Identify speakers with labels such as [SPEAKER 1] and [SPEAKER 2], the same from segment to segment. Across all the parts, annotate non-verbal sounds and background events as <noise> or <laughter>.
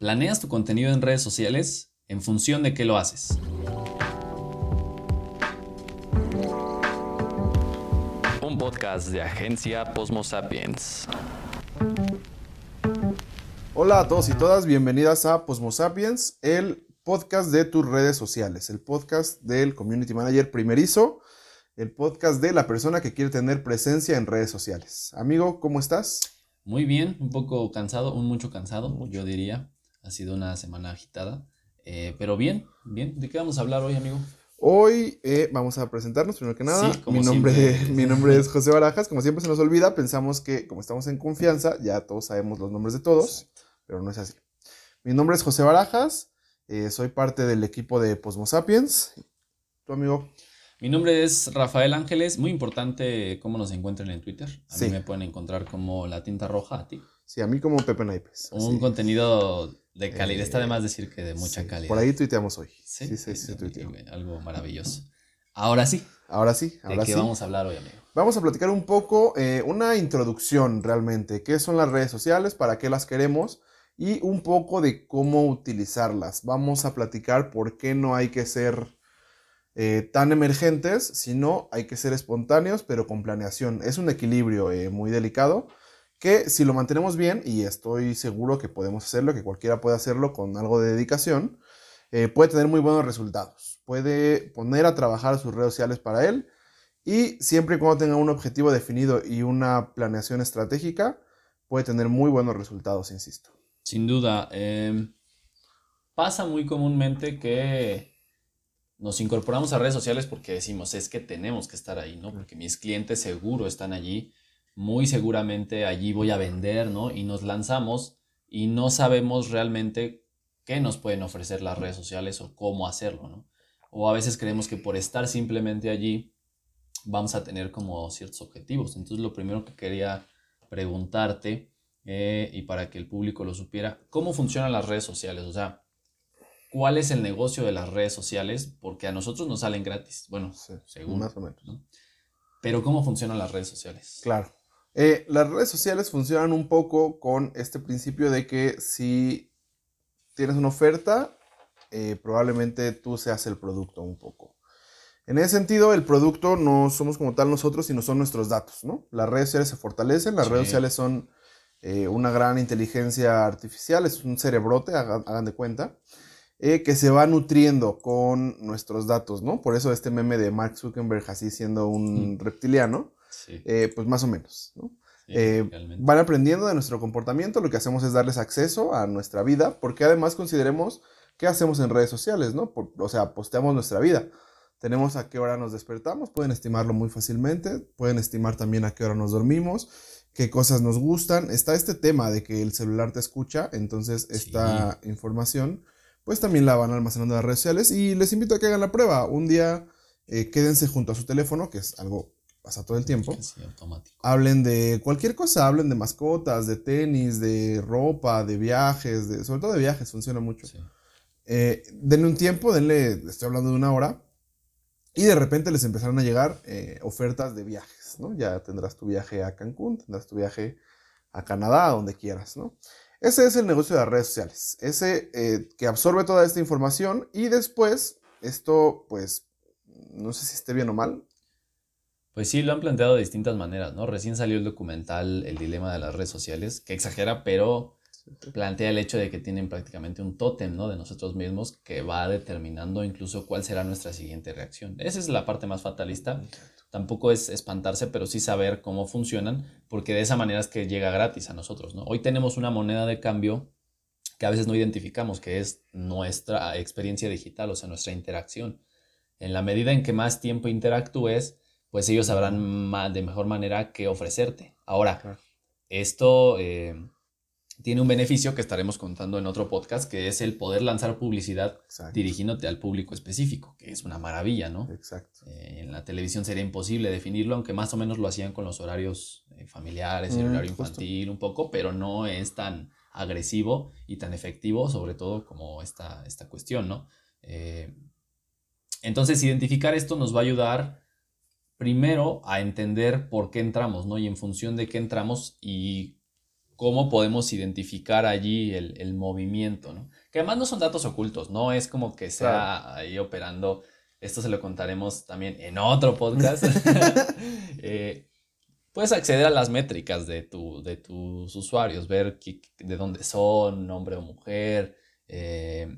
[SPEAKER 1] ¿Planeas tu contenido en redes sociales? ¿En función de qué lo haces?
[SPEAKER 2] Un podcast de agencia Posmo Sapiens.
[SPEAKER 3] Hola a todos y todas, bienvenidas a Posmo Sapiens, el podcast de tus redes sociales, el podcast del Community Manager primerizo, el podcast de la persona que quiere tener presencia en redes sociales. Amigo, ¿cómo estás?
[SPEAKER 1] Muy bien, un poco cansado, un mucho cansado, yo diría. Ha sido una semana agitada, eh, pero bien, bien. ¿De qué vamos a hablar hoy, amigo?
[SPEAKER 3] Hoy eh, vamos a presentarnos primero que nada. mi, nombre, <laughs> mi nombre es José Barajas. Como siempre se nos olvida, pensamos que como estamos en confianza, ya todos sabemos los nombres de todos, pero no es así. Mi nombre es José Barajas, eh, soy parte del equipo de Posmo Sapiens. ¿Tu amigo?
[SPEAKER 1] Mi nombre es Rafael Ángeles. Muy importante cómo nos encuentran en Twitter. A mí me pueden encontrar como La Tinta Roja, a ti.
[SPEAKER 3] Sí, a mí como Pepe Naipes.
[SPEAKER 1] Un contenido de calidad. Está de más decir que de mucha calidad.
[SPEAKER 3] Por ahí tuiteamos hoy.
[SPEAKER 1] Sí, sí, sí, Algo maravilloso. Ahora sí.
[SPEAKER 3] Ahora sí, ahora
[SPEAKER 1] ¿De qué vamos a hablar hoy, amigo?
[SPEAKER 3] Vamos a platicar un poco, eh, una introducción realmente. ¿Qué son las redes sociales? ¿Para qué las queremos? Y un poco de cómo utilizarlas. Vamos a platicar por qué no hay que ser eh, tan emergentes, sino hay que ser espontáneos, pero con planeación. Es un equilibrio eh, muy delicado que si lo mantenemos bien, y estoy seguro que podemos hacerlo, que cualquiera puede hacerlo con algo de dedicación, eh, puede tener muy buenos resultados. Puede poner a trabajar sus redes sociales para él y siempre y cuando tenga un objetivo definido y una planeación estratégica, puede tener muy buenos resultados, insisto.
[SPEAKER 1] Sin duda. Em, pasa muy comúnmente que nos incorporamos a redes sociales porque decimos, es que tenemos que estar ahí, ¿no? Porque mis clientes seguro están allí, muy seguramente allí voy a vender, ¿no? Y nos lanzamos y no sabemos realmente qué nos pueden ofrecer las redes sociales o cómo hacerlo, ¿no? O a veces creemos que por estar simplemente allí vamos a tener como ciertos objetivos. Entonces lo primero que quería preguntarte eh, y para que el público lo supiera, ¿cómo funcionan las redes sociales? O sea, cuál es el negocio de las redes sociales, porque a nosotros nos salen gratis. Bueno, según.
[SPEAKER 3] Más o menos.
[SPEAKER 1] Pero ¿cómo funcionan las redes sociales?
[SPEAKER 3] Claro. Eh, las redes sociales funcionan un poco con este principio de que si tienes una oferta, eh, probablemente tú seas el producto un poco. En ese sentido, el producto no somos como tal nosotros, sino son nuestros datos, ¿no? Las redes sociales se fortalecen, las redes sociales son eh, una gran inteligencia artificial, es un cerebrote, hagan de cuenta, eh, que se va nutriendo con nuestros datos, ¿no? Por eso este meme de Mark Zuckerberg así siendo un reptiliano, eh, pues más o menos, ¿no? Eh, van aprendiendo de nuestro comportamiento, lo que hacemos es darles acceso a nuestra vida, porque además consideremos qué hacemos en redes sociales, ¿no? o sea, posteamos nuestra vida. Tenemos a qué hora nos despertamos, pueden estimarlo muy fácilmente, pueden estimar también a qué hora nos dormimos, qué cosas nos gustan. Está este tema de que el celular te escucha, entonces esta información pues también la van almacenando en las redes sociales y les invito a que hagan la prueba. Un día eh, quédense junto a su teléfono, que es algo pasa todo el tiempo. Hablen de cualquier cosa, hablen de mascotas, de tenis, de ropa, de viajes, de, sobre todo de viajes, funciona mucho. Eh, denle un tiempo, denle, estoy hablando de una hora, y de repente les empezaron a llegar eh, ofertas de viajes, ¿no? Ya tendrás tu viaje a Cancún, tendrás tu viaje a Canadá, a donde quieras, ¿no? Ese es el negocio de las redes sociales, ese eh, que absorbe toda esta información y después esto, pues, no sé si esté bien o mal.
[SPEAKER 1] Pues sí, lo han planteado de distintas maneras, ¿no? Recién salió el documental El dilema de las redes sociales, que exagera, pero plantea el hecho de que tienen prácticamente un tótem, ¿no? De nosotros mismos que va determinando incluso cuál será nuestra siguiente reacción. Esa es la parte más fatalista tampoco es espantarse, pero sí saber cómo funcionan, porque de esa manera es que llega gratis a nosotros, ¿no? Hoy tenemos una moneda de cambio que a veces no identificamos, que es nuestra experiencia digital, o sea, nuestra interacción. En la medida en que más tiempo interactúes, pues ellos sabrán de mejor manera qué ofrecerte. Ahora, esto eh, tiene un beneficio que estaremos contando en otro podcast, que es el poder lanzar publicidad dirigiéndote al público específico, que es una maravilla, ¿no?
[SPEAKER 3] Exacto.
[SPEAKER 1] Eh, en la televisión sería imposible definirlo, aunque más o menos lo hacían con los horarios eh, familiares, el mm, horario infantil un poco, pero no es tan agresivo y tan efectivo, sobre todo como esta, esta cuestión, ¿no? Entonces, identificar esto nos va a ayudar primero a entender por qué entramos, ¿no? Y en función de qué entramos y cómo podemos identificar allí el, movimiento, ¿no? Que además no son datos ocultos, no es como que sea ahí operando, esto se lo contaremos también en otro podcast. <laughs> <laughs> Eh, puedes acceder a las métricas de, tu, de tus usuarios, ver de dónde son, hombre o mujer, eh,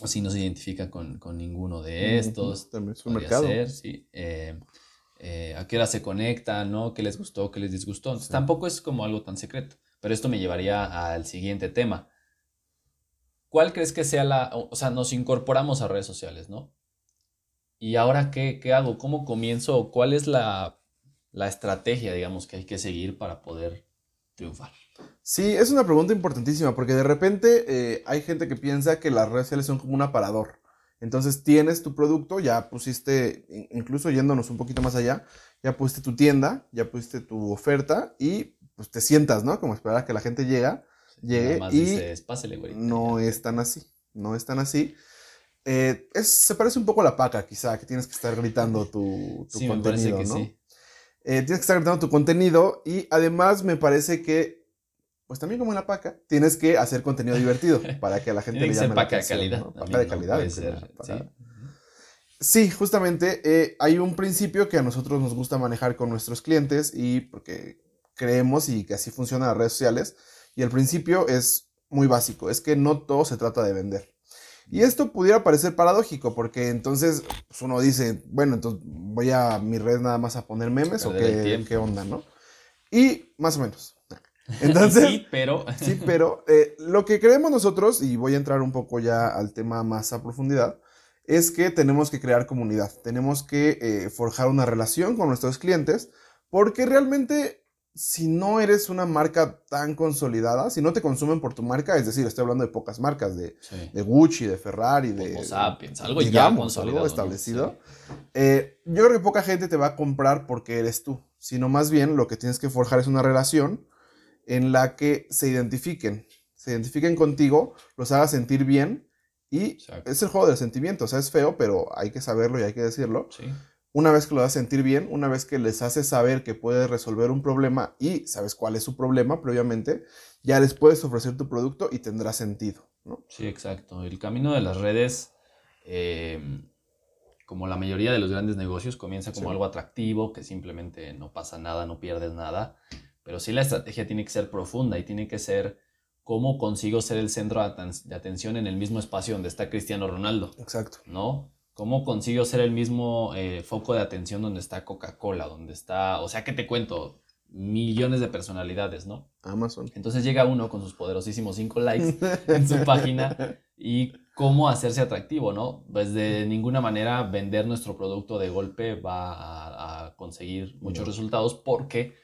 [SPEAKER 1] o si no se identifican con, ninguno de estos.
[SPEAKER 3] También es un mercado.
[SPEAKER 1] sí. Eh, eh, a qué hora se conectan, ¿no? ¿Qué les gustó, qué les disgustó? Entonces, tampoco es como algo tan secreto. Pero esto me llevaría al siguiente tema. ¿Cuál crees que sea la... O sea, nos incorporamos a redes sociales, ¿no? ¿Y ahora qué, qué hago? ¿Cómo comienzo? ¿Cuál es la, la estrategia, digamos, que hay que seguir para poder triunfar?
[SPEAKER 3] Sí, es una pregunta importantísima porque de repente eh, hay gente que piensa que las redes sociales son como un aparador. Entonces tienes tu producto, ya pusiste, incluso yéndonos un poquito más allá, ya pusiste tu tienda, ya pusiste tu oferta y pues te sientas, ¿no? Como esperar a que la gente llega, llegue y no es tan así, no es tan así. Eh, se parece un poco a la paca, quizá, que tienes que estar gritando tu, contenido, ¿no? Sí. Eh, tienes que estar gritando tu contenido y además me parece que pues también como en la paca, tienes que hacer contenido divertido <laughs> para que a la gente
[SPEAKER 1] le llame paca de calidad.
[SPEAKER 3] Paca de calidad. ¿sí? justamente eh, hay un principio que a nosotros nos gusta manejar con nuestros clientes y porque creemos y que así funcionan las redes sociales. Y el principio es muy básico, es que no todo se trata de vender. Y esto pudiera parecer paradójico, porque entonces pues, uno dice, bueno, entonces voy a mi red nada más a poner memes o qué, qué onda, ¿no? Y más o menos.
[SPEAKER 1] Entonces, sí, pero... <laughs>
[SPEAKER 3] Sí, pero eh, lo que creemos nosotros, y voy a entrar un poco ya al tema más a profundidad, es que tenemos que crear comunidad, tenemos que eh, forjar una relación con nuestros clientes, porque realmente si no eres una marca tan consolidada, si no te consumen por tu marca, es decir, estoy hablando de pocas marcas, de, de Gucci, de Ferrari, de...
[SPEAKER 1] Sapiens, algo digamos, algo
[SPEAKER 3] establecido. Eh, yo creo que poca gente te va a comprar porque eres tú, sino más bien lo que tienes que forjar es una relación en la que se identifiquen, se identifiquen contigo, los haga sentir bien y es el juego del sentimiento, o sea, es feo, pero hay que saberlo y hay que decirlo. Una vez que lo a sentir bien, una vez que les haces saber que puedes resolver un problema y sabes cuál es su problema previamente, ya les puedes ofrecer tu producto y tendrá sentido, ¿no?
[SPEAKER 1] Sí, exacto. El camino de las redes, em, como la mayoría de los grandes negocios, comienza como algo atractivo, que simplemente no pasa nada, no pierdes nada pero sí la estrategia tiene que ser profunda y tiene que ser cómo consigo ser el centro de atención en el mismo espacio donde está Cristiano Ronaldo.
[SPEAKER 3] Exacto.
[SPEAKER 1] ¿No? ¿Cómo consigo ser el mismo eh, foco de atención donde está Coca-Cola, donde está, o sea, ¿qué te cuento? Millones de personalidades, ¿no?
[SPEAKER 3] Amazon.
[SPEAKER 1] Entonces llega uno con sus poderosísimos cinco likes <laughs> en su página y cómo hacerse atractivo, ¿no? Pues de ninguna manera vender nuestro producto de golpe va a, conseguir muchos resultados porque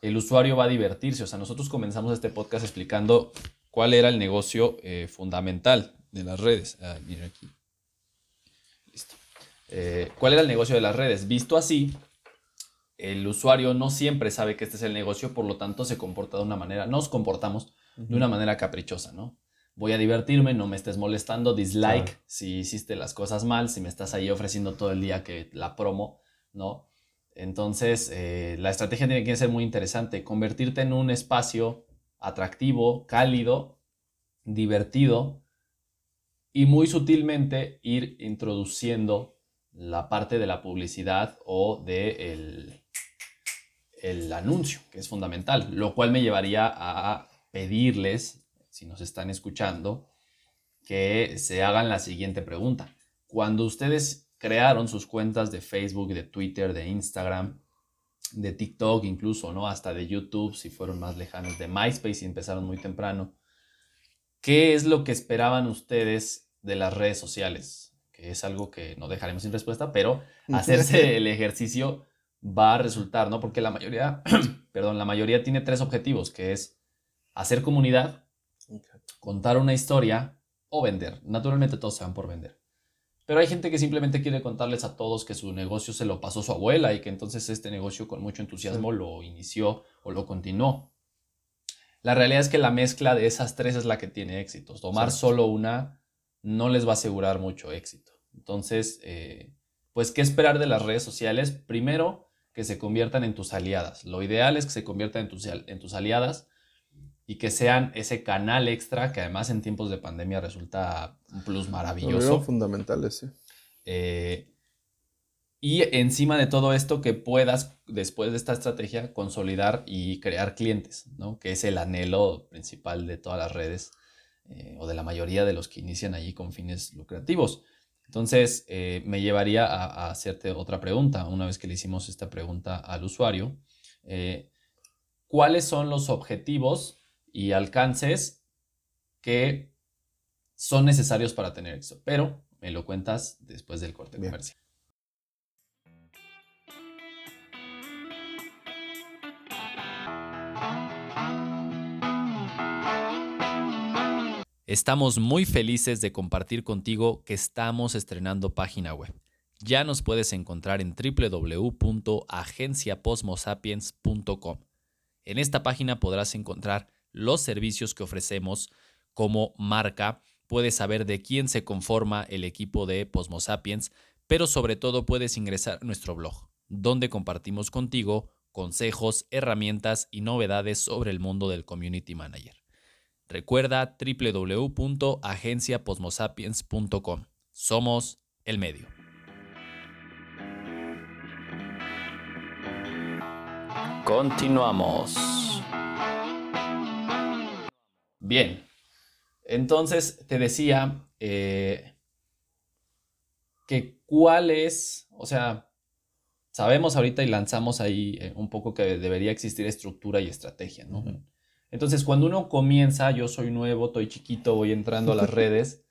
[SPEAKER 1] el usuario va a divertirse. O sea, nosotros comenzamos este podcast explicando cuál era el negocio eh, fundamental de las redes. Ah, mira aquí. Listo. Eh, ¿Cuál era el negocio de las redes? Visto así, el usuario no siempre sabe que este es el negocio, por lo tanto se comporta de una manera, nos comportamos de una manera caprichosa, ¿no? Voy a divertirme, no me estés molestando, dislike si hiciste las cosas mal, si me estás ahí ofreciendo todo el día que la promo, ¿no? Entonces, eh, la estrategia tiene que ser muy interesante, convertirte en un espacio atractivo, cálido, divertido y muy sutilmente ir introduciendo la parte de la publicidad o de el, anuncio, que es fundamental, lo cual me llevaría a pedirles, si nos están escuchando, que se hagan la siguiente pregunta. Cuando ustedes crearon sus cuentas de Facebook, de Twitter, de Instagram, de TikTok incluso, ¿no? Hasta de YouTube, si fueron más lejanos, de MySpace y empezaron muy temprano. ¿Qué es lo que esperaban ustedes de las redes sociales? Que es algo que no dejaremos sin respuesta, pero <laughs> hacerse el ejercicio va a resultar, ¿no? Porque la mayoría, <clears throat> perdón, la mayoría tiene tres objetivos, que es hacer comunidad, contar una historia o vender. Naturalmente todos se van por vender. Pero hay gente que simplemente quiere contarles a todos que su negocio se lo pasó su abuela y que entonces este negocio con mucho entusiasmo lo inició o lo continuó. La realidad es que la mezcla de esas tres es la que tiene éxito. Tomar solo una no les va a asegurar mucho éxito. Entonces, eh, pues, ¿qué esperar de las redes sociales? Primero, que se conviertan en tus aliadas. Lo ideal es que se conviertan en tus, en tus aliadas y que sean ese canal extra que además en tiempos de pandemia resulta un plus maravilloso.
[SPEAKER 3] fundamentales, sí.
[SPEAKER 1] Eh, y encima de todo esto, que puedas, después de esta estrategia, consolidar y crear clientes, ¿no? Que es el anhelo principal de todas las redes eh, o de la mayoría de los que inician allí con fines lucrativos. Entonces, eh, me llevaría a, a hacerte otra pregunta, una vez que le hicimos esta pregunta al usuario. ¿Cuáles son los objetivos y alcances que son necesarios para tener éxito? Pero me lo cuentas después del corte
[SPEAKER 3] Bien.
[SPEAKER 1] comercial. Estamos muy felices de compartir contigo que estamos estrenando página web. Ya nos puedes encontrar en www.agenciaposmosapiens.com. En esta página podrás encontrar los servicios que ofrecemos como marca, puedes saber de quién se conforma el equipo de Posmosapiens, pero sobre todo puedes ingresar a nuestro blog, donde compartimos contigo consejos, herramientas y novedades sobre el mundo del community manager. Recuerda www.agenciaposmosapiens.com. Somos el medio.
[SPEAKER 2] Continuamos.
[SPEAKER 1] Bien, entonces te decía eh, que cuál es, o sea, sabemos ahorita y lanzamos ahí eh, un poco que debería existir estructura y estrategia, ¿no? Entonces, cuando uno comienza, yo soy nuevo, estoy chiquito, voy entrando a las <laughs> redes,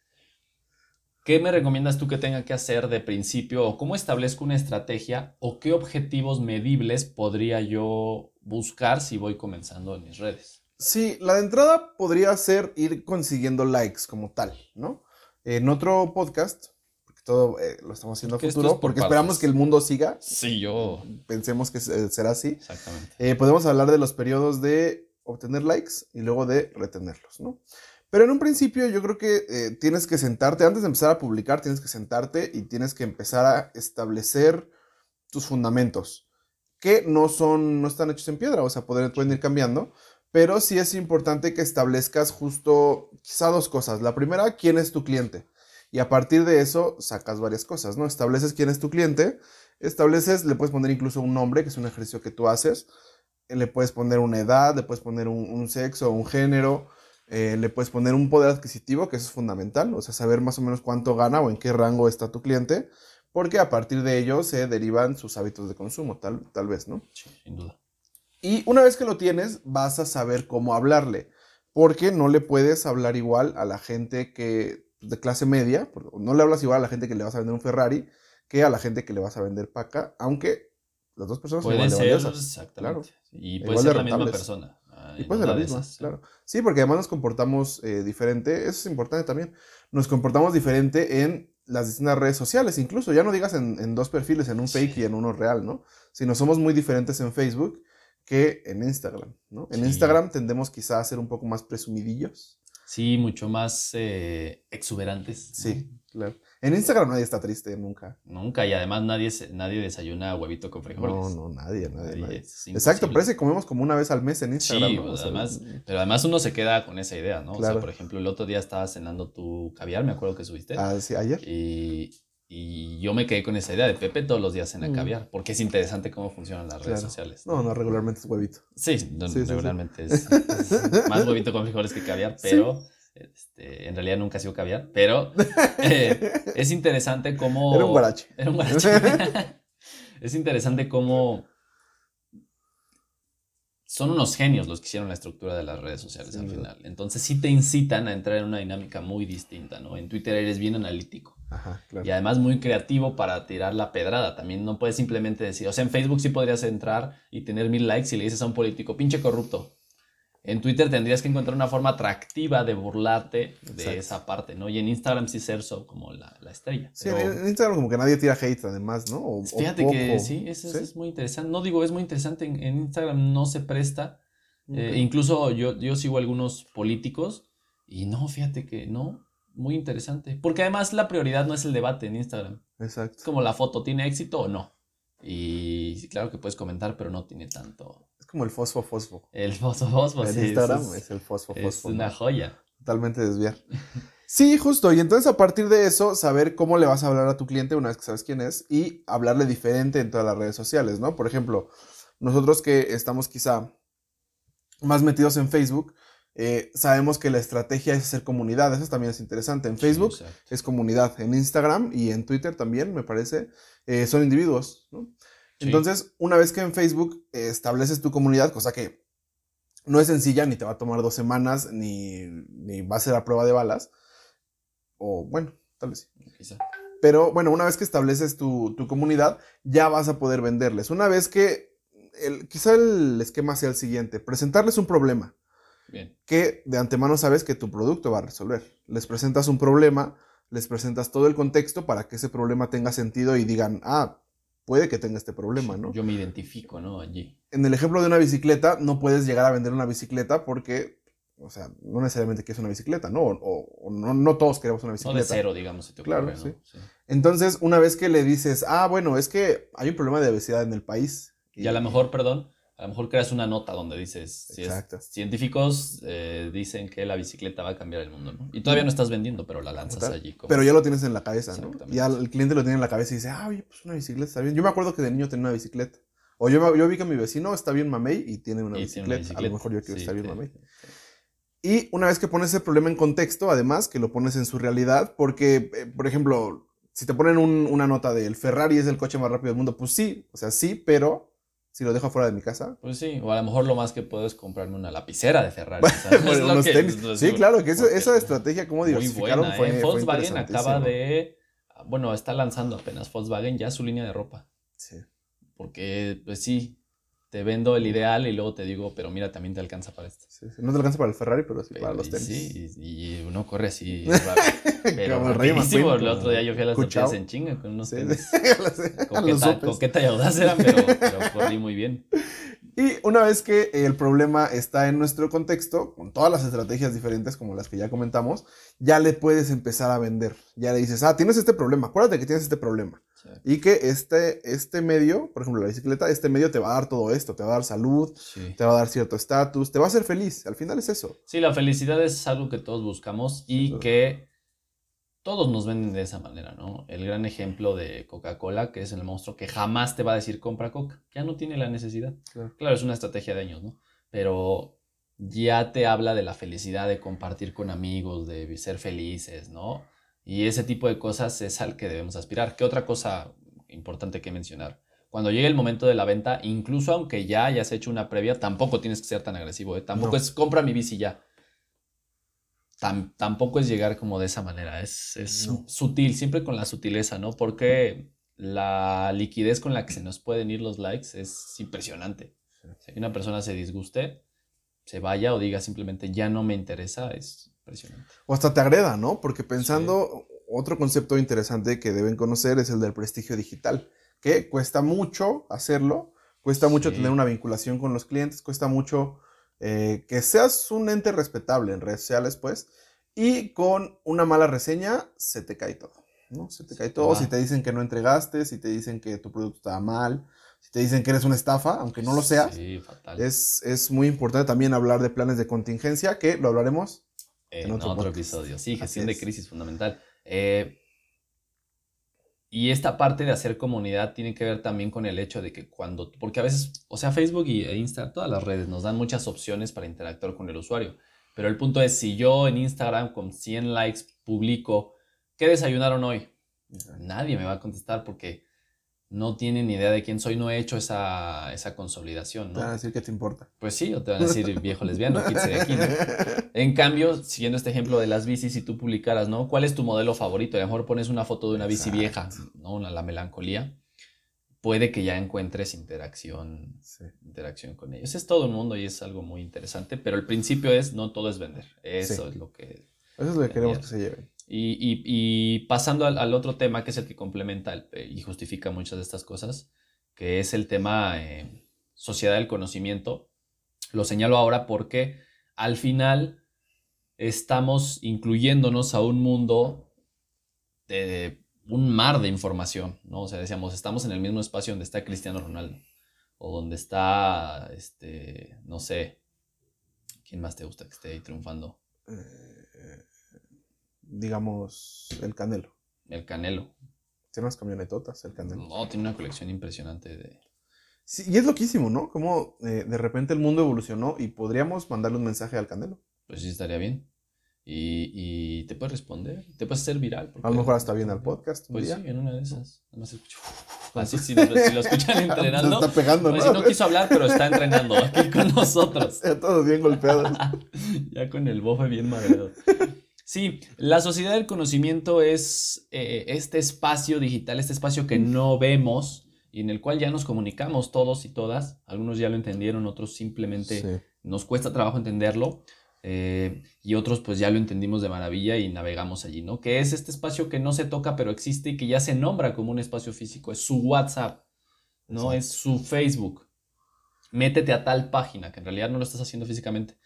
[SPEAKER 1] ¿qué me recomiendas tú que tenga que hacer de principio o cómo establezco una estrategia o qué objetivos medibles podría yo buscar si voy comenzando en mis redes?
[SPEAKER 3] Sí, la de entrada podría ser ir consiguiendo likes como tal, ¿no? En otro podcast, porque todo eh, lo estamos haciendo a
[SPEAKER 1] Porque
[SPEAKER 3] futuro,
[SPEAKER 1] es por
[SPEAKER 3] porque esperamos que el mundo siga,
[SPEAKER 1] Sí, yo.
[SPEAKER 3] pensemos que se- será así.
[SPEAKER 1] Exactamente.
[SPEAKER 3] Eh, podemos hablar de los periodos de obtener likes y luego de retenerlos, ¿no? Pero en un principio yo creo que eh, tienes que sentarte, antes de empezar a publicar, tienes que sentarte y tienes que empezar a establecer tus fundamentos, que no son, no están hechos en piedra, o sea, pueden, pueden ir cambiando, pero sí es importante que establezcas justo quizá dos cosas. La primera, quién es tu cliente. Y a partir de eso sacas varias cosas, ¿no? Estableces quién es tu cliente, estableces, le puedes poner incluso un nombre, que es un ejercicio que tú haces, le puedes poner una edad, le puedes poner un, un sexo, un género, eh, le puedes poner un poder adquisitivo, que eso es fundamental, o sea, saber más o menos cuánto gana o en qué rango está tu cliente, porque a partir de ello se derivan sus hábitos de consumo, tal, tal vez, ¿no?
[SPEAKER 1] Sí, sin duda.
[SPEAKER 3] Y una vez que lo tienes, vas a saber cómo hablarle, porque no le puedes hablar igual a la gente que de clase media, no le hablas igual a la gente que le vas a vender un Ferrari que a la gente que le vas a vender paca, aunque las dos personas son
[SPEAKER 1] Pueden
[SPEAKER 3] igual de
[SPEAKER 1] ser, exactamente. Y
[SPEAKER 3] Igual
[SPEAKER 1] puede ser
[SPEAKER 3] de
[SPEAKER 1] la misma persona.
[SPEAKER 3] Y puede ser la misma,
[SPEAKER 1] esas,
[SPEAKER 3] claro. Sí, porque además nos comportamos eh, diferente, eso es importante también. Nos comportamos diferente en las distintas redes sociales, incluso ya no digas en, en dos perfiles, en un fake
[SPEAKER 1] Sí.
[SPEAKER 3] y en uno real, ¿no? Sino somos muy diferentes en Facebook que en Instagram, ¿no? En
[SPEAKER 1] Sí.
[SPEAKER 3] Instagram tendemos quizá a ser un poco más presumidillos.
[SPEAKER 1] Sí, mucho más eh, exuberantes. ¿no?
[SPEAKER 3] Sí, claro. En Instagram nadie está triste nunca.
[SPEAKER 1] Nunca, y además nadie, nadie desayuna huevito con frijoles.
[SPEAKER 3] No, no, nadie, nadie,
[SPEAKER 1] Nadie,
[SPEAKER 3] nadie. Exacto, parece que comemos como una vez al mes en Instagram.
[SPEAKER 1] Sí,
[SPEAKER 3] ¿no?
[SPEAKER 1] pues,
[SPEAKER 3] O
[SPEAKER 1] además, pero además uno se queda con esa idea, ¿no? O
[SPEAKER 3] Claro.
[SPEAKER 1] sea, por ejemplo, el otro día estaba cenando tu caviar, me acuerdo que subiste.
[SPEAKER 3] ah, sí, ayer.
[SPEAKER 1] Y, y yo me quedé con esa idea de Pepe todos los días cena
[SPEAKER 3] Mm.
[SPEAKER 1] caviar, porque es interesante cómo funcionan las redes sociales.
[SPEAKER 3] No, no, regularmente es huevito.
[SPEAKER 1] Sí, no,
[SPEAKER 3] Sí, sí, sí.
[SPEAKER 1] regularmente Es, <laughs> es más huevito con frijoles que caviar, pero este, en realidad nunca ha sido caviar. Pero eh, <laughs> es interesante cómo.
[SPEAKER 3] Era un guarache.
[SPEAKER 1] Era un guarache. <laughs> es interesante cómo. Son unos genios los que hicieron la estructura de las redes sociales al final. Entonces sí te incitan a entrar en una dinámica muy distinta, ¿no? En Twitter eres bien analítico.
[SPEAKER 3] Ajá, claro.
[SPEAKER 1] Y además muy creativo para tirar la pedrada. También no puedes simplemente decir, o sea, en Facebook sí podrías entrar y tener mil likes y le dices a un político, pinche corrupto. En Twitter tendrías que encontrar una forma atractiva de burlarte de
[SPEAKER 3] Exacto.
[SPEAKER 1] esa parte, ¿no? Y en Instagram sí ser so como la, la estrella.
[SPEAKER 3] Sí,
[SPEAKER 1] Pero
[SPEAKER 3] en Instagram como que nadie tira hate además, ¿no? O- o
[SPEAKER 1] fíjate que sí, eso, es muy interesante. No digo, es muy interesante. En, en Instagram no se presta. Eh, incluso yo, yo sigo algunos políticos y no, fíjate que no. Muy interesante. Porque además la prioridad no es el debate en Instagram.
[SPEAKER 3] Exacto.
[SPEAKER 1] Es como la foto, ¿tiene éxito o no? Y claro que puedes comentar, pero no tiene tanto.
[SPEAKER 3] Es como el fosfo fosfo.
[SPEAKER 1] El fosfo fosfo, sí,
[SPEAKER 3] Instagram
[SPEAKER 1] es,
[SPEAKER 3] es el fosfo
[SPEAKER 1] es
[SPEAKER 3] fosfo.
[SPEAKER 1] una
[SPEAKER 3] ¿no?
[SPEAKER 1] joya.
[SPEAKER 3] Totalmente desviar. <laughs> Sí, justo. Y entonces a partir de eso, saber cómo le vas a hablar a tu cliente una vez que sabes quién es y hablarle diferente en todas las redes sociales, ¿no? Por ejemplo, nosotros que estamos quizá más metidos en Facebook, eh, sabemos que la estrategia es hacer comunidad. Eso también es interesante. En Facebook
[SPEAKER 1] Sí,
[SPEAKER 3] es comunidad. En Instagram y en Twitter también, me parece, eh, son individuos, ¿no?
[SPEAKER 1] Sí.
[SPEAKER 3] Entonces, una vez que en Facebook eh, estableces tu comunidad, cosa que no es sencilla, ni te va a tomar dos semanas, ni, ni va a ser a prueba de balas, o bueno, tal vez sí.
[SPEAKER 1] Quizá.
[SPEAKER 3] Pero bueno, una vez que estableces tu, tu comunidad, ya vas a poder venderles. Una vez que, el, quizá el esquema sea el siguiente, presentarles un problema
[SPEAKER 1] Bien.
[SPEAKER 3] que de antemano sabes que tu producto va a resolver. Les presentas un problema, les presentas todo el contexto para que ese problema tenga sentido y digan, ah, puede que tenga este problema, ¿no?
[SPEAKER 1] Yo me identifico, ¿no? Allí.
[SPEAKER 3] En el ejemplo de una bicicleta, no puedes llegar a vender una bicicleta porque, o sea, no necesariamente quieres una bicicleta, ¿no? O, o- o no, no todos queremos una
[SPEAKER 1] No de
[SPEAKER 3] bicicleta.
[SPEAKER 1] cero, digamos, se te
[SPEAKER 3] Claro,
[SPEAKER 1] ocurre, ¿no?
[SPEAKER 3] sí. Entonces, una vez que le dices, ah, bueno, es que hay un problema de obesidad en el país.
[SPEAKER 1] Y a lo mejor, perdón, a lo mejor creas una nota donde dices, si es- científicos eh, dicen que la bicicleta va a cambiar el mundo, ¿no? Y todavía no estás vendiendo, pero la lanzas
[SPEAKER 3] Total.
[SPEAKER 1] allí. como-
[SPEAKER 3] Pero ya lo tienes en la cabeza, ¿no? Ya el cliente lo tiene en la cabeza y dice, ah, oye, pues una bicicleta está bien. Yo me acuerdo que de niño tenía una bicicleta. O yo, yo vi que mi vecino está bien mamey y tiene una,
[SPEAKER 1] y
[SPEAKER 3] bicicleta.
[SPEAKER 1] tiene una
[SPEAKER 3] A lo mejor yo quiero
[SPEAKER 1] Sí,
[SPEAKER 3] estar bien
[SPEAKER 1] te-
[SPEAKER 3] mamey. Y una vez que pones ese problema en contexto, además, que lo pones en su realidad, porque, eh, por ejemplo, si te ponen un- una nota de el Ferrari es el coche más rápido del mundo, pues sí, o sea, sí, pero si lo dejo fuera de mi casa,
[SPEAKER 1] Pues sí, o a lo mejor lo más que puedo es comprarme una lapicera de Ferrari. <laughs>
[SPEAKER 3] bueno, unos
[SPEAKER 1] que-
[SPEAKER 3] tenis. Sí, claro, que
[SPEAKER 1] porque
[SPEAKER 3] esa estrategia, como
[SPEAKER 1] muy
[SPEAKER 3] diversificaron,
[SPEAKER 1] buena,
[SPEAKER 3] fue,
[SPEAKER 1] ¿eh?
[SPEAKER 3] fue
[SPEAKER 1] Volkswagen acaba de, bueno, está lanzando apenas Volkswagen ya su línea de ropa,
[SPEAKER 3] Sí.
[SPEAKER 1] porque pues sí, te vendo el ideal y luego te digo, pero mira, también te alcanza para esto.
[SPEAKER 3] Sí, sí. No te alcanza para el Ferrari, pero sí para los tenis.
[SPEAKER 1] sí, y, y uno corre así. <laughs> Pero
[SPEAKER 3] Como el
[SPEAKER 1] rapidísimo. Otro día yo fui a las
[SPEAKER 3] Cuchao.
[SPEAKER 1] en chinga con unos tenis. <laughs> coqueta y audaz eran, pero, pero corrí muy bien. <laughs>
[SPEAKER 3] Y una vez que el problema está en nuestro contexto, con todas las estrategias diferentes como las que ya comentamos, ya le puedes empezar a vender. Ya le dices, ah, tienes este problema, acuérdate que tienes este problema.
[SPEAKER 1] Sí,
[SPEAKER 3] Y que este, este medio, por ejemplo, la bicicleta, este medio te va a dar todo esto, te va a dar salud,
[SPEAKER 1] sí.
[SPEAKER 3] te va a dar cierto estatus, te va a hacer feliz. Al final es eso.
[SPEAKER 1] Sí, la felicidad es algo que todos buscamos y que todos nos venden de esa manera, ¿no? El gran ejemplo de Coca-Cola, que es el monstruo que jamás te va a decir compra Coca, ya no tiene la necesidad.
[SPEAKER 3] Claro.
[SPEAKER 1] Claro, es una estrategia de años, ¿no? Pero ya te habla de la felicidad de compartir con amigos, de ser felices, ¿no? Y ese tipo de cosas es al que debemos aspirar. ¿Qué otra cosa importante que mencionar? Cuando llegue el momento de la venta, incluso aunque ya hayas hecho una previa, tampoco tienes que ser tan agresivo, ¿eh? Tampoco
[SPEAKER 3] No.
[SPEAKER 1] es compra mi bici ya. Tam- tampoco es llegar como de esa manera, es, es
[SPEAKER 3] No.
[SPEAKER 1] sutil, siempre con la sutileza, ¿no? Porque la liquidez con la que se nos pueden ir los likes es impresionante. Si una persona se disguste, se vaya o diga simplemente ya no me interesa, es impresionante.
[SPEAKER 3] O hasta te agreda, ¿no? Porque pensando, otro concepto interesante que deben conocer es el del prestigio digital, que cuesta mucho hacerlo, cuesta mucho
[SPEAKER 1] Sí.
[SPEAKER 3] tener una vinculación con los clientes, cuesta mucho eh, que seas un ente respetable en redes sociales, pues, y con una mala reseña se te cae todo, ¿no? Se te cae todo, si te dicen que no entregaste, si te dicen que tu producto está mal, si te dicen que eres una estafa, aunque no lo seas,
[SPEAKER 1] Sí, fatal.
[SPEAKER 3] es, es muy importante también hablar de planes de contingencia, que lo hablaremos
[SPEAKER 1] en
[SPEAKER 3] en otro
[SPEAKER 1] episodio. Sí, gestión de crisis fundamental. Eh, y esta parte de hacer comunidad tiene que ver también con el hecho de que cuando, porque a veces, o sea, Facebook y e Insta, todas las redes nos dan muchas opciones para interactuar con el usuario. Pero el punto es, si yo en Instagram con 100 likes publico, ¿qué desayunaron hoy? Nadie me va a contestar porque no tienen ni idea de quién soy, no he hecho esa, esa consolidación,
[SPEAKER 3] Te van a
[SPEAKER 1] ¿no?
[SPEAKER 3] decir que te importa.
[SPEAKER 1] Pues sí, o te van a decir viejo lesbiano, quítese de aquí, ¿no? <laughs> En cambio, siguiendo este ejemplo de las bicis, si tú publicaras, ¿no? ¿Cuál es tu modelo favorito? A lo mejor pones una foto de una bici vieja. ¿no? Una, la melancolía. Puede que ya encuentres interacción,
[SPEAKER 3] Sí.
[SPEAKER 1] interacción con ellos. Es todo un mundo y es algo muy interesante, pero el principio es, no todo es vender. Eso
[SPEAKER 3] Sí.
[SPEAKER 1] es lo que...
[SPEAKER 3] Eso es lo que queremos que se lleven.
[SPEAKER 1] Y, pasando al, otro tema, que es el que complementa eh, y justifica muchas de estas cosas, que es el tema eh, sociedad del conocimiento. Lo señalo ahora porque al final estamos incluyéndonos a un mundo de un mar de información, ¿no? O sea, decíamos, estamos en el mismo espacio donde está Cristiano Ronaldo, o donde está, este, no sé, ¿quién más te gusta que esté ahí triunfando?
[SPEAKER 3] Digamos, el Canelo.
[SPEAKER 1] El Canelo.
[SPEAKER 3] Tiene unas camionetotas, el Canelo.
[SPEAKER 1] No, tiene una colección impresionante de...
[SPEAKER 3] Sí, y es loquísimo, ¿no? Como eh, de repente el mundo evolucionó y podríamos mandarle un mensaje al Canelo.
[SPEAKER 1] Pues sí, estaría bien. Y, y te puedes responder, te puedes hacer viral.
[SPEAKER 3] A lo mejor hasta bien al podcast. un
[SPEAKER 1] Pues
[SPEAKER 3] día.
[SPEAKER 1] sí, en una de esas. Nada más escucho. <laughs> Así, si, lo, si lo escuchan <laughs> entrenando.
[SPEAKER 3] Está pegando,
[SPEAKER 1] pues
[SPEAKER 3] ¿no?
[SPEAKER 1] si no quiso hablar, pero está entrenando aquí con nosotros. <laughs>
[SPEAKER 3] Ya todos bien golpeados.
[SPEAKER 1] ya con el bofe bien madreado. Sí, la sociedad del conocimiento es eh, este espacio digital, este espacio que no vemos y en el cual ya nos comunicamos todos y todas. Algunos ya lo entendieron, otros simplemente
[SPEAKER 3] Sí.
[SPEAKER 1] nos cuesta trabajo entenderlo. eh, y otros pues ya lo entendimos de maravilla y navegamos allí, ¿no? Que es este espacio que no se toca pero existe y que ya se nombra como un espacio físico. Es su WhatsApp, ¿no?
[SPEAKER 3] Exacto.
[SPEAKER 1] Es su Facebook. Métete a tal página, que en realidad no lo estás haciendo físicamente.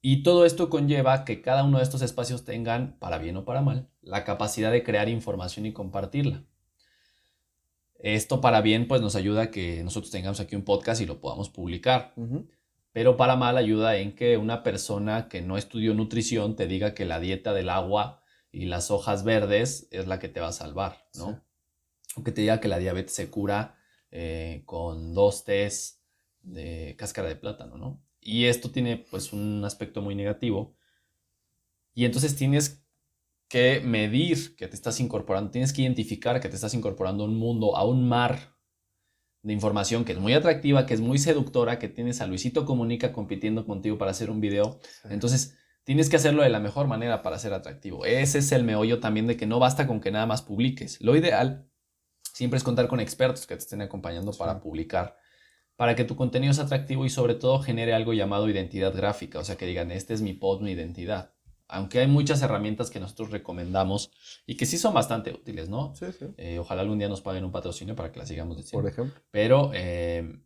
[SPEAKER 1] Y todo esto conlleva que cada uno de estos espacios tengan, para bien o para mal, la capacidad de crear información y compartirla. Esto para bien pues nos ayuda a que nosotros tengamos aquí un podcast y lo podamos publicar. Pero para mal ayuda en que una persona que no estudió nutrición te diga que la dieta del agua y las hojas verdes es la que te va a salvar, ¿no?
[SPEAKER 3] Sí.
[SPEAKER 1] O que te diga que la diabetes se cura eh, con dos tés de cáscara de plátano, ¿no? Y esto tiene pues un aspecto muy negativo. Y entonces tienes que medir que te estás incorporando, tienes que identificar que te estás incorporando a un mundo, a un mar de información que es muy atractiva, que es muy seductora, que tienes a Luisito Comunica compitiendo contigo para hacer un video.
[SPEAKER 3] Sí.
[SPEAKER 1] Entonces, tienes que hacerlo de la mejor manera para ser atractivo. Ese es el meollo también de que no basta con que nada más publiques. Lo ideal siempre es contar con expertos que te estén acompañando
[SPEAKER 3] Sí.
[SPEAKER 1] para publicar, para que tu contenido sea atractivo y sobre todo genere algo llamado identidad gráfica, o sea, que digan, este es mi post, mi identidad. Aunque hay muchas herramientas que nosotros recomendamos y que sí son bastante útiles, ¿no?
[SPEAKER 3] Sí, sí.
[SPEAKER 1] Eh, ojalá algún día nos paguen un patrocinio para que las sigamos diciendo.
[SPEAKER 3] Por ejemplo.
[SPEAKER 1] Pero eh,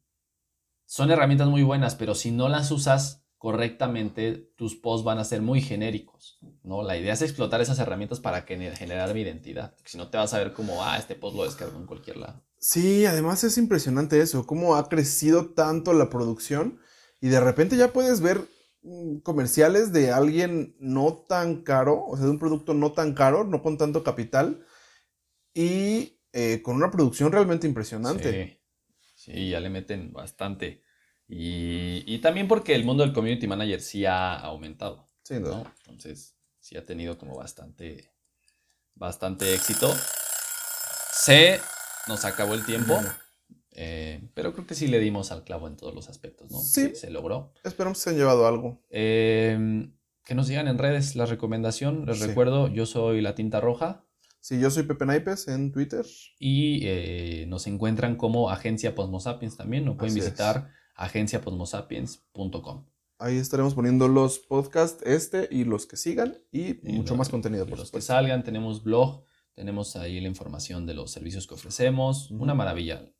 [SPEAKER 1] son herramientas muy buenas, pero si no las usas correctamente, tus posts van a ser muy genéricos, ¿no? La idea es explotar esas herramientas para gener- generar mi identidad. Si no te vas a ver como, ah, este post lo descargo en cualquier lado.
[SPEAKER 3] Sí, además es impresionante eso, cómo ha crecido tanto la producción y de repente ya puedes ver mm, comerciales de alguien no tan caro, o sea, de un producto no tan caro, no con tanto capital y eh, con una producción realmente impresionante.
[SPEAKER 1] Sí, sí, ya le meten bastante. Y, y también porque el mundo del community manager sí ha aumentado.
[SPEAKER 3] Duda.
[SPEAKER 1] ¿no? Entonces, sí ha tenido como bastante, bastante éxito. Se nos acabó el tiempo, eh, pero creo que sí le dimos al clavo en todos los aspectos, ¿no?
[SPEAKER 3] Sí.
[SPEAKER 1] Se logró.
[SPEAKER 3] Esperamos que se han llevado algo.
[SPEAKER 1] Eh, que nos sigan en redes la recomendación. Les
[SPEAKER 3] Sí.
[SPEAKER 1] recuerdo, yo soy La Tinta Roja
[SPEAKER 3] Sí, yo soy Pepe Naipes en Twitter.
[SPEAKER 1] y eh, nos encuentran como Agencia Posmosapiens también. Nos pueden
[SPEAKER 3] Así
[SPEAKER 1] visitar agenciaposmosapiens.com.
[SPEAKER 3] Ahí estaremos poniendo los podcasts, este y los que sigan, y
[SPEAKER 1] Y
[SPEAKER 3] mucho más contenido,
[SPEAKER 1] y
[SPEAKER 3] por
[SPEAKER 1] los que salgan, tenemos blog, tenemos ahí la información de los servicios que ofrecemos. Una maravilla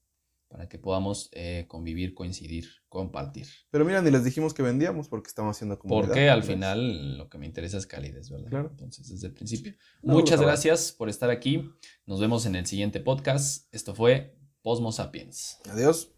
[SPEAKER 1] para que podamos eh, convivir, coincidir, compartir.
[SPEAKER 3] Pero mira, ni les dijimos que vendíamos porque estamos haciendo comunidad.
[SPEAKER 1] Porque al final lo que me interesa es calidez, ¿verdad?
[SPEAKER 3] Claro.
[SPEAKER 1] Entonces, desde el principio.
[SPEAKER 3] No,
[SPEAKER 1] Muchas gracias por estar aquí. Nos vemos en el siguiente podcast. Esto fue Posmo Sapiens.
[SPEAKER 3] Adiós.